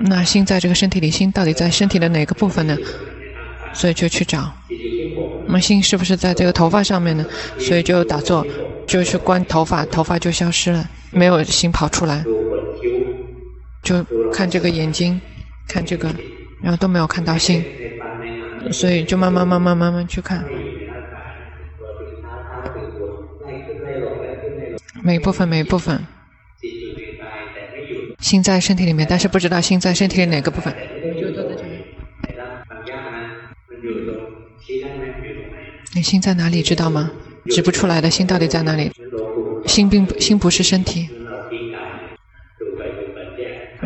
那心在这个身体里，心到底在身体的哪个部分呢？所以就去找。那么心是不是在这个头发上面呢？所以就打坐，就去观头发，头发就消失了，没有心跑出来。就看这个眼睛，看这个，然后都没有看到心，所以就慢慢慢慢慢慢去看。每一部分，每一部分。心在身体里面，但是不知道心在身体里哪个部分。你心在哪里？知道吗？指不出来的心到底在哪里？心并不，心不是身体。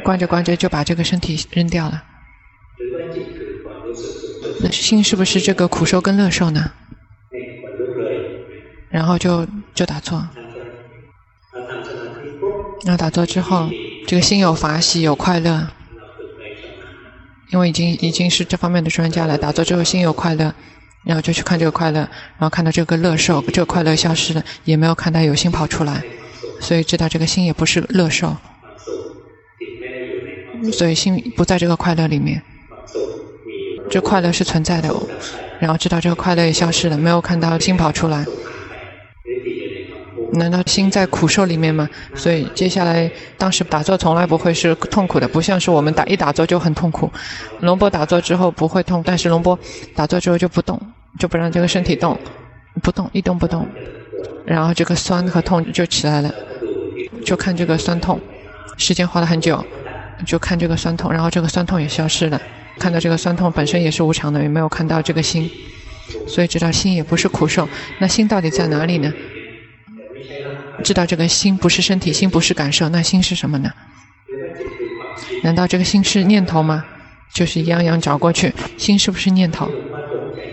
关着关着就把这个身体扔掉了。那心是不是这个苦受跟乐受呢？然后就就打坐。然后打坐之后。这个心有法喜，有快乐，因为已经已经是这方面的专家了。打坐之后心有快乐，然后就去看这个快乐，然后看到这个乐受，这个快乐消失了，也没有看到有心跑出来，所以知道这个心也不是乐受，所以心不在这个快乐里面，这快乐是存在的，然后知道这个快乐也消失了，没有看到心跑出来。难道心在苦受里面吗？所以接下来，当时打坐从来不会是痛苦的，不像是我们打一打坐就很痛苦。龙波打坐之后不会痛，但是龙波打坐之后就不动，就不让这个身体动，不动一动不动，然后这个酸和痛就起来了，就看这个酸痛，时间花了很久，就看这个酸痛，然后这个酸痛也消失了，看到这个酸痛本身也是无常的，也没有看到这个心，所以知道心也不是苦受。那心到底在哪里呢？知道这个心不是身体，心不是感受，那心是什么呢？难道这个心是念头吗？就是一样样找过去，心是不是念头？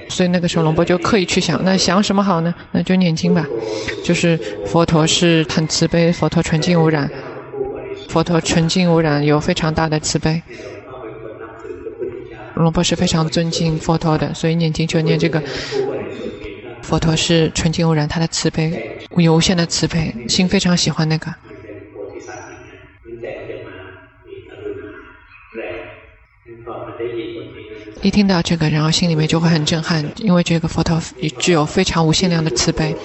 所以那个时候龙波就刻意去想，那想什么好呢？那就念经吧。就是佛陀是很慈悲，佛陀纯净无染，佛陀纯净无染，有非常大的慈悲。龙波是非常尊敬佛陀的，所以念经就念这个。佛陀是纯净无染，他的慈悲有无限的慈悲，心非常喜欢那个。一听到这个，然后心里面就会很震撼，因为这个佛陀具有非常无限量的慈悲。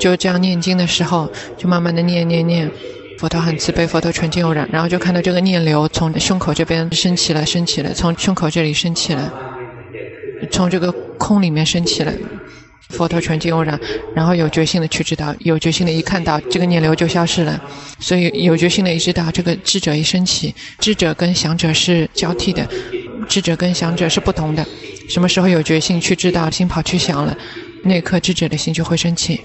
就这样念经的时候，就慢慢的念念念，佛陀很慈悲，佛陀纯净无染，然后就看到这个念流从胸口这边升起来，升起来，从胸口这里升起来，从这个空里面升起来。佛陀纯净无染，然后有决心的去知道，有决心的一看到这个念流就消失了，所以有决心的一知道这个智者一生起，智者跟想者是交替的，智者跟想者是不同的。什么时候有决心去知道，心跑去想了，那一刻智者的心就会升起。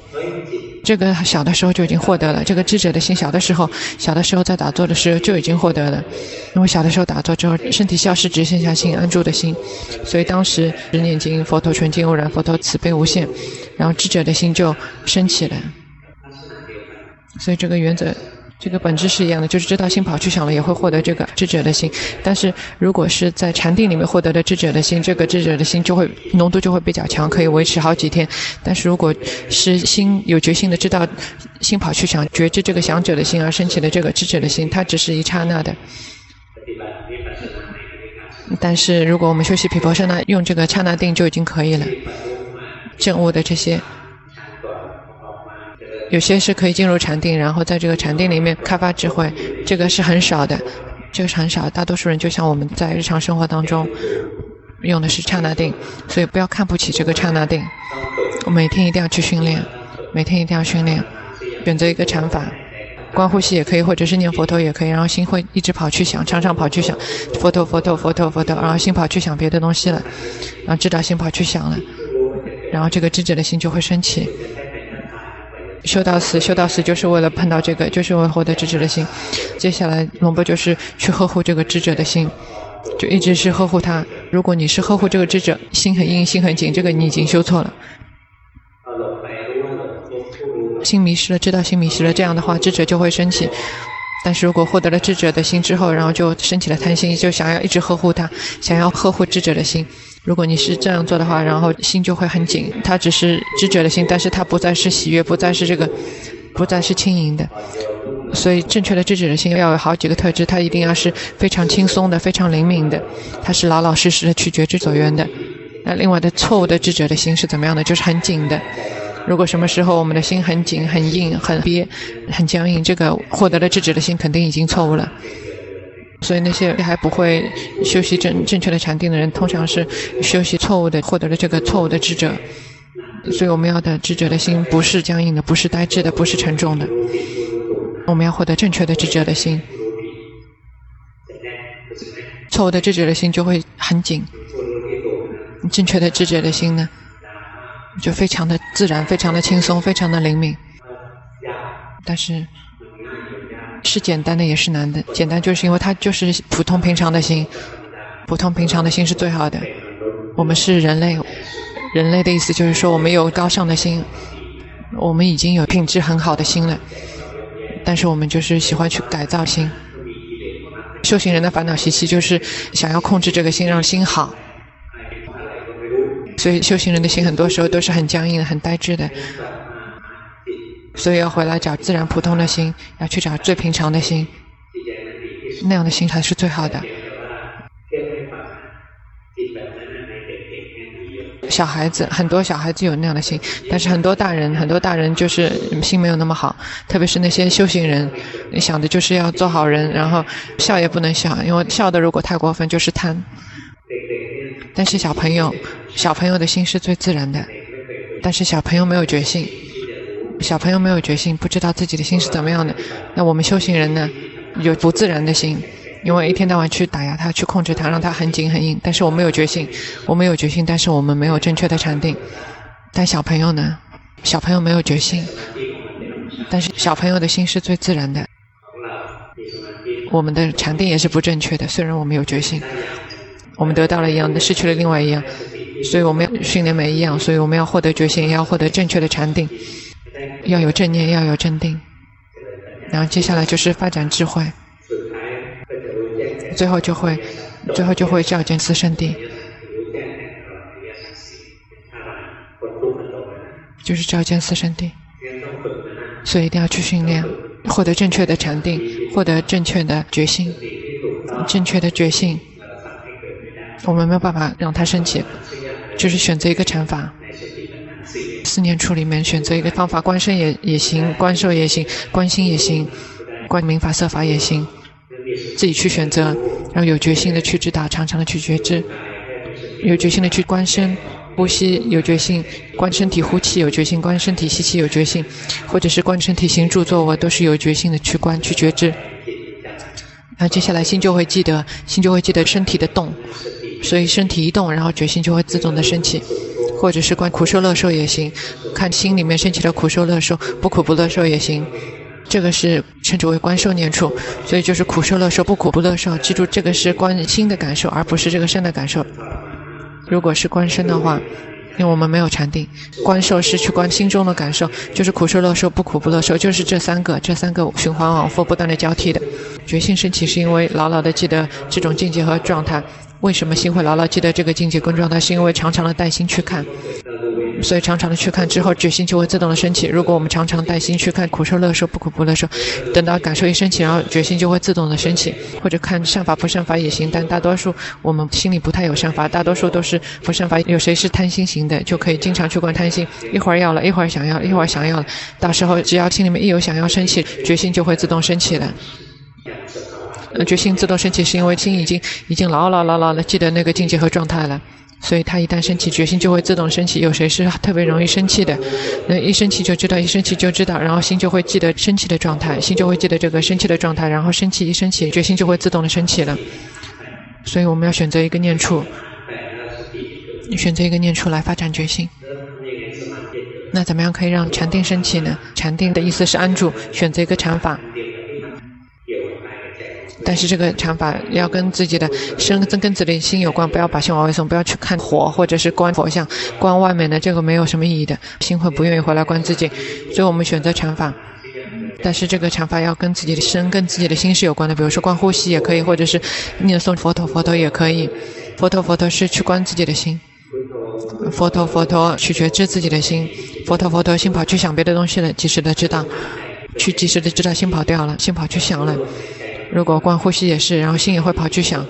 这个小的时候就已经获得了，这个智者的心小的时候，小的时候在打坐的时候就已经获得了。因为小的时候打坐之后，身体消失，只剩下心安住的心，所以当时念经，佛陀纯净无染，佛陀慈悲无限，然后智者的心就升起来。所以这个原则。这个本质是一样的，就是知道心跑去想了，也会获得这个智者的心。但是如果是在禅定里面获得的智者的心，这个智者的心就会浓度就会比较强，可以维持好几天。但是如果是心有决心的知道心跑去想，觉知这个想者的心而升起的这个智者的心，它只是一刹那的。但是如果我们休息毗婆舍那，用这个刹那定就已经可以了，证悟的这些。有些是可以进入禅定，然后在这个禅定里面开发智慧，这个是很少的，这个是很少。大多数人就像我们在日常生活当中用的是刹那定，所以不要看不起这个刹那定。我每天一定要去训练，每天一定要训练，选择一个禅法，观呼吸也可以，或者是念佛陀也可以，然后心会一直跑去想，常常跑去想佛陀佛陀佛陀佛陀，然后心跑去想别的东西了，然后知道心跑去想了，然后这个智者的心就会升起。修到死，修到死就是为了碰到这个，就是为了获得智者的心。接下来，龙波就是去呵护这个智者的心，就一直是呵护他。如果你是呵护这个智者，心很硬，心很紧，这个你已经修错了。心迷失了，知道心迷失了，这样的话，智者就会生气。但是如果获得了智者的心之后，然后就升起了贪心，就想要一直呵护他，想要呵护智者的心。如果你是这样做的话，然后心就会很紧。他只是智者的心，但是他不再是喜悦，不再是这个，不再是轻盈的。所以，正确的智者的心要有好几个特质，它一定要是非常轻松的、非常灵敏的，它是老老实实的去觉知所缘的。那另外的错误的智者的心是怎么样的？就是很紧的。如果什么时候我们的心很紧、很硬、很憋、很僵硬，这个获得了智者的心肯定已经错误了。所以那些还不会修习正正确的禅定的人，通常是修习错误的，获得了这个错误的智者。所以我们要的智者的心不是僵硬的，不是呆滞的，不是沉重的。我们要获得正确的智者的心，错误的智者的心就会很紧。正确的智者的心呢，就非常的自然，非常的轻松，非常的灵敏。但是，是简单的也是难的。简单就是因为它就是普通平常的心，普通平常的心是最好的。我们是人类，人类的意思就是说我们有高尚的心，我们已经有品质很好的心了。但是我们就是喜欢去改造心。修行人的烦恼习气就是想要控制这个心，让心好。所以修行人的心很多时候都是很僵硬的、很呆滞的。所以要回来找自然普通的心，要去找最平常的心，那样的心才是最好的。小孩子，很多小孩子有那样的心，但是很多大人，很多大人就是心没有那么好，特别是那些修行人，你想的就是要做好人，然后笑也不能笑，因为笑的如果太过分就是贪。但是小朋友，小朋友的心是最自然的，但是小朋友没有觉性。小朋友没有决心，不知道自己的心是怎么样的。那我们修行人呢，有不自然的心，因为一天到晚去打压他，去控制他，让他很紧很硬。但是我们有决心，我们有决心，但是我们没有正确的禅定。但小朋友呢，小朋友没有决心，但是小朋友的心是最自然的。我们的禅定也是不正确的，虽然我们有决心，我们得到了一样的，失去了另外一样。所以我们要训练每一样，所以我们要获得决心，也要获得正确的禅定。要有正念，要有正定，然后接下来就是发展智慧，最后就会，最后就会照见四圣谛，就是照见四圣谛。所以一定要去训练，获得正确的禅定，获得正确的决心，正确的决心，我们没有办法让它升起，就是选择一个禅法。四念处里面选择一个方法，观身也也行，观受也行，观心也行，观名法色法也行，自己去选择，然后有决心的去知达，常常的去觉知，有决心的去观身呼吸，有决心观身体呼气，有决心观身体吸气，有决心，或者是观身体行住坐卧，都是有决心的去观去觉知。然后接下来心就会记得，心就会记得身体的动，所以身体一动，然后决心就会自动的升起。或者是观苦受乐受也行，看心里面升起的苦受乐受，不苦不乐受也行。这个是称之为观受念处，所以就是苦受乐受，不苦不乐受。记住，这个是观心的感受，而不是这个身的感受。如果是观身的话，因为我们没有禅定，观受是去观心中的感受，就是苦受乐受，不苦不乐受，就是这三个，这三个循环往复不断的交替的。决心升起是因为牢牢的记得这种境界和状态。为什么心会牢牢记得这个境界跟状态？是因为常常的带心去看，所以常常的去看之后，决心就会自动的升起。如果我们常常带心去看苦受乐受、不苦不乐受，等到感受一升起，然后决心就会自动的升起。或者看善法不善法也行，但大多数我们心里不太有善法，大多数都是不善法。有谁是贪心型的，就可以经常去观贪心，一会儿要了，一会儿想要，一会儿想要了，到时候只要心里面一有想要升起，决心就会自动升起了。决心自动升起，是因为心已经已经牢牢牢牢的记得那个境界和状态了，所以他一旦升起，决心就会自动升起。有谁是特别容易生气的？那一生气就知道，一生气就知道，然后心就会记得生气的状态，心就会记得这个生气的状态，然后生气一生气，决心就会自动的升起了。所以我们要选择一个念处，选择一个念处来发展决心。那怎么样可以让禅定升起呢？禅定的意思是安住，选择一个禅法。但是这个禅法要跟自己的身跟自己的心有关，不要把心往外送，不要去看火或者是观佛像，观外面的这个没有什么意义的，心会不愿意回来观自己，所以我们选择禅法。但是这个禅法要跟自己的身跟自己的心是有关的，比如说观呼吸也可以，或者是念诵佛陀佛陀也可以。佛陀佛陀是去观自己的心，佛陀佛陀去觉知自己的心，佛陀佛陀心跑去想别的东西了，及时的知道。去及时的知道心跑掉了，心跑去想了。如果观呼吸也是，然后心也会跑去想，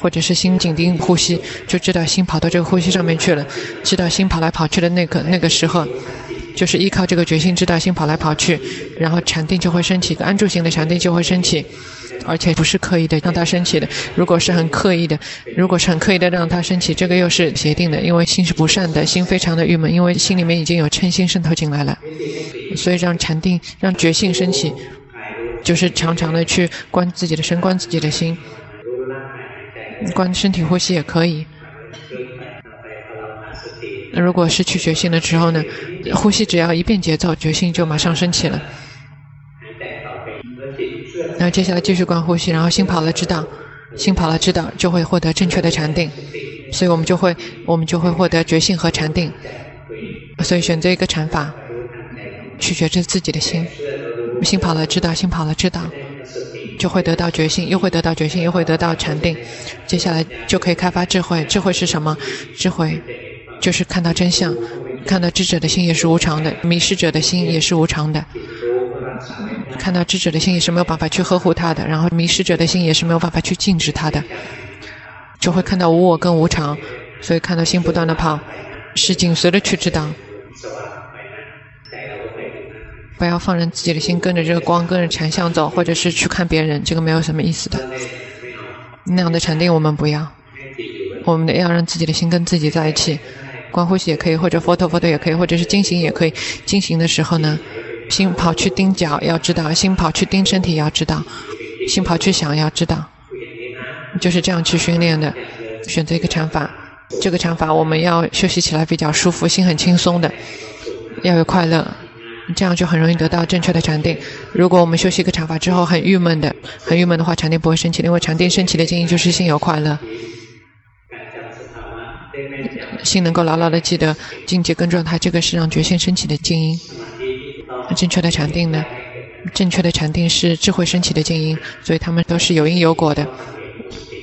或者是心紧盯呼吸，就知道心跑到这个呼吸上面去了，知道心跑来跑去的那个那个时候。就是依靠这个决心，知道心跑来跑去，然后禅定就会升起，安住型的禅定就会升起，而且不是刻意的让它升起的。如果是很刻意的，如果是很刻意的让它升起，这个又是邪定的，因为心是不善的，心非常的郁闷，因为心里面已经有嗔心渗透进来了，所以让禅定、让觉性升起，就是常常的去观自己的身，观自己的心，观身体呼吸也可以。那如果失去决心的时候呢，呼吸只要一变节奏，决心就马上升起了。然后接下来继续观呼吸，然后心跑了知道，心跑了知道就会获得正确的禅定，所以我们就会我们就会获得决心和禅定。所以选择一个禅法，去觉知自己的心，心跑了知道，心跑了知道，就会得到决心，又会得到决心，又会得到禅定。接下来就可以开发智慧，智慧是什么？智慧。就是看到真相，看到智者的心也是无常的，迷失者的心也是无常的。看到智者的心也是没有办法去呵护他的，然后迷失者的心也是没有办法去禁止他的，就会看到无我跟无常，所以看到心不断的跑，是紧随着去知道，不要放任自己的心跟着这个光，跟着禅相走，或者是去看别人，这个没有什么意思的。那样的禅定我们不要，我们要让自己的心跟自己在一起。观呼吸也可以，或者佛陀佛陀也可以，或者是进行也可以。进行的时候呢，心跑去盯脚，要知道；心跑去盯身体，要知道；心跑去想，要知道。就是这样去训练的。选择一个禅法，这个禅法我们要休息起来比较舒服，心很轻松的，要有快乐，这样就很容易得到正确的禅定。如果我们休息一个禅法之后很郁闷的，很郁闷的话，禅定不会升起，因为禅定升起的静音就是心有快乐。心能够牢牢地记得境界跟状态，这个是让觉性升起的静音。正确的禅定呢？正确的禅定是智慧升起的静音，所以他们都是有因有果的。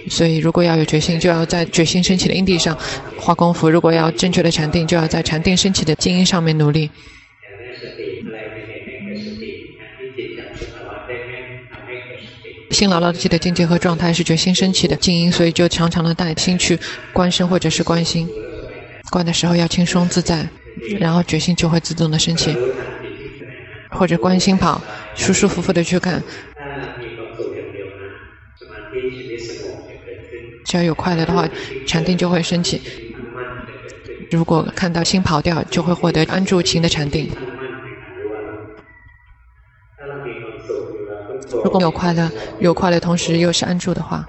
所以如果要有觉性，就要在觉性升起的因地上花功夫；如果要正确的禅定，就要在禅定升起的静音上面努力。心牢牢地记得境界和状态是觉心升起的静音，所以就常常的带心去观身或者是观心。观的时候要轻松自在，然后决心就会自动的升起，或者观心跑，舒舒服服的去看。只要有快乐的话，禅定就会升起。如果看到心跑掉，就会获得安住情的禅定。如果有快乐，有快乐同时又是安住的话，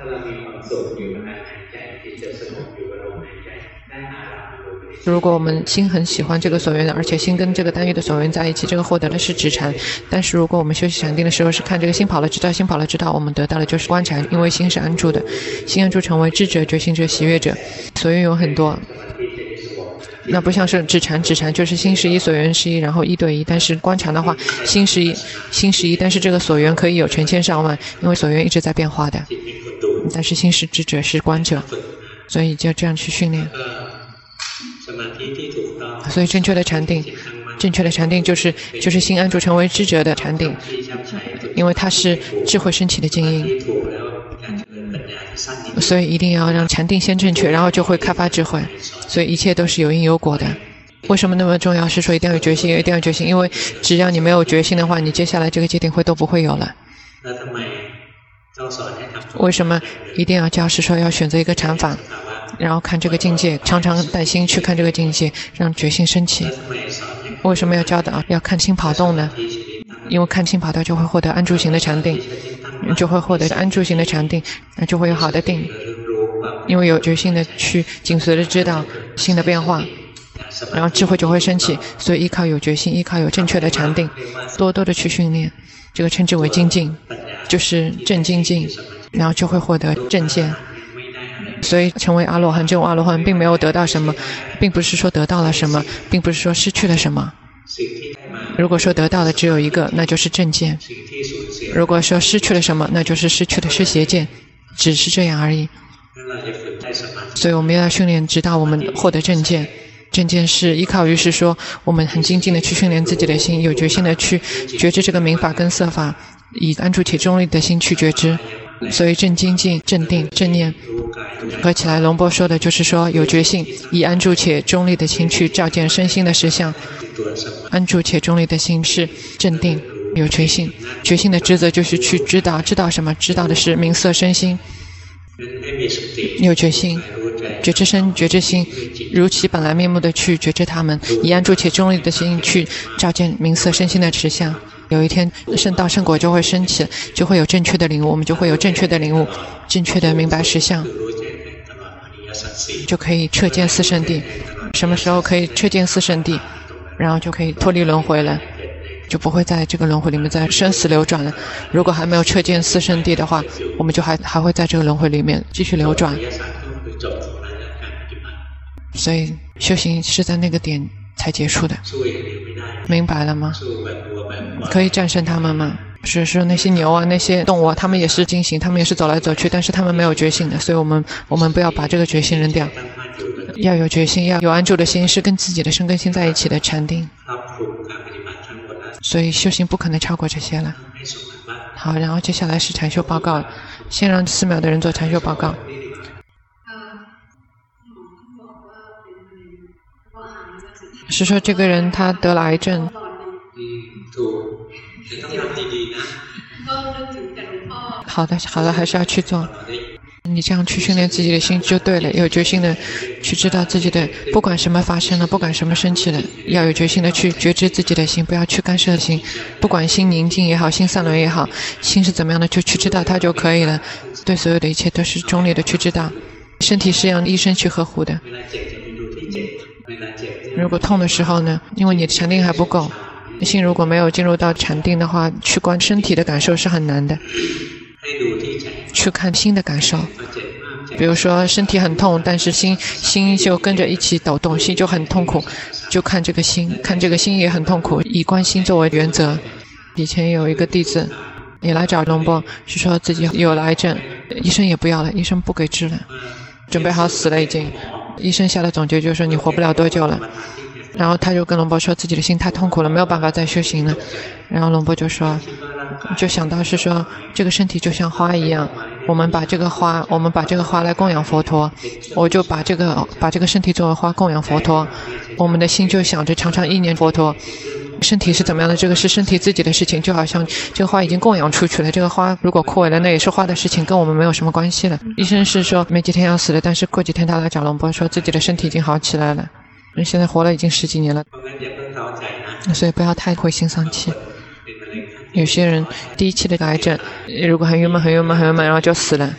如果我们心很喜欢这个所缘的，而且心跟这个单一的所缘在一起，这个获得的是直禅。但是如果我们休息禅定的时候是看这个心跑了，知道心跑了，知道我们得到的就是观禅，因为心是安住的，心安住成为智者、觉醒者、喜悦者，所缘有很多。那不像是止禅，止禅就是心是一，所缘是一，然后一对一。但是观禅的话，心是一，心是一，但是这个所缘可以有成千上万，因为所缘一直在变化的。但是心是智者，是观者，所以就这样去训练。所以正确的禅定，正确的禅定就是就是心安住成为智者的禅定，因为它是智慧升起的静音。所以一定要让禅定先正确，然后就会开发智慧。所以一切都是有因有果的。为什么那么重要？是说一定要有决心，一定要有决心。因为只要你没有决心的话，你接下来这个戒定慧都不会有了。为什么一定要教？是说要选择一个禅法，然后看这个境界，常常带心去看这个境界，让决心升起。为什么要教导？要看心跑动呢？因为看心跑动就会获得安住型的禅定。就会获得安住型的禅定，那就会有好的定，因为有决心的去紧随的知道新的变化，然后智慧就会升起。所以依靠有决心，依靠有正确的禅定，多多的去训练，这个称之为精进，就是正精进，然后就会获得正见。所以成为阿罗汉，这种阿罗汉并没有得到什么，并不是说得到了什么，并不是说失去了什么。如果说得到的只有一个，那就是正见；如果说失去了什么，那就是失去的是邪见，只是这样而已。所以我们要训练，直到我们获得正见。正见是依靠于是说，我们很精进的去训练自己的心，有决心的去觉知这个明法跟色法，以安住且中立的心去觉知。所以正精进、正定、正念合起来，龙波说的就是说，有决心，以安住且中立的心去照见身心的实相。安住且中立的心是正定，有决心。决心的职责就是去知道，知道什么？知道的是名色身心。有决心，觉知身、觉知心，如其本来面目的去觉知他们，以安住且中立的心去照见名色身心的实相。有一天，圣道圣果就会升起，就会有正确的领悟，我们就会有正确的领悟，正确的明白实相，就可以彻见四圣谛。什么时候可以彻见四圣谛？然后就可以脱离轮回了。就不会在这个轮回里面再生死流转了。如果还没有彻见四圣谛的话，我们就还还会在这个轮回里面继续流转。所以修行是在那个点才结束的，明白了吗？可以战胜他们吗？是是那些牛啊，那些动物啊，他们也是精行，他们也是走来走去，但是他们没有觉醒的。所以我们我们不要把这个觉性扔掉，要有决心，要有安住的心，是跟自己的生根心在一起的禅定。所以修行不可能超过这些了。好，然后接下来是禅修报告，先让寺庙的人做禅修报告。是说这个人他得了癌症。好的，好的，还是要去做。你这样去训练自己的心就对了，有决心的去知道自己的，不管什么发生了，不管什么生气了，要有决心的去觉知自己的心，不要去干涉心。不管心宁静也好，心散乱也好，心是怎么样的，就去知道它就可以了。对所有的一切都是中立的去知道。身体是让医生去呵护的。如果痛的时候呢，因为你的禅定还不够，心如果没有进入到禅定的话，去观身体的感受是很难的。去看心的感受，比如说身体很痛，但是心心就跟着一起抖动，心就很痛苦，就看这个心，看这个心也很痛苦，以观心作为原则。以前有一个弟子也来找龙波，是说自己有了癌症，医生也不要了，医生不给治了，准备好死了已经，医生下的总结就是说你活不了多久了。然后他就跟龙波说自己的心太痛苦了，没有办法再修行了。然后龙波就说，就想到是说这个身体就像花一样，我们把这个花，我们把这个花来供养佛陀，我就把这个把这个身体作为花供养佛陀，我们的心就想着常常意念佛陀。身体是怎么样的？这个是身体自己的事情，就好像这个花已经供养出去了，这个花如果枯萎了，那也是花的事情，跟我们没有什么关系了。医生是说没几天要死了，但是过几天他来找龙波说自己的身体已经好起来了。人现在活了已经十几年了，所以不要太灰心丧气。有些人第一期的癌症，如果很郁闷、很郁闷、很郁闷，然后就死了。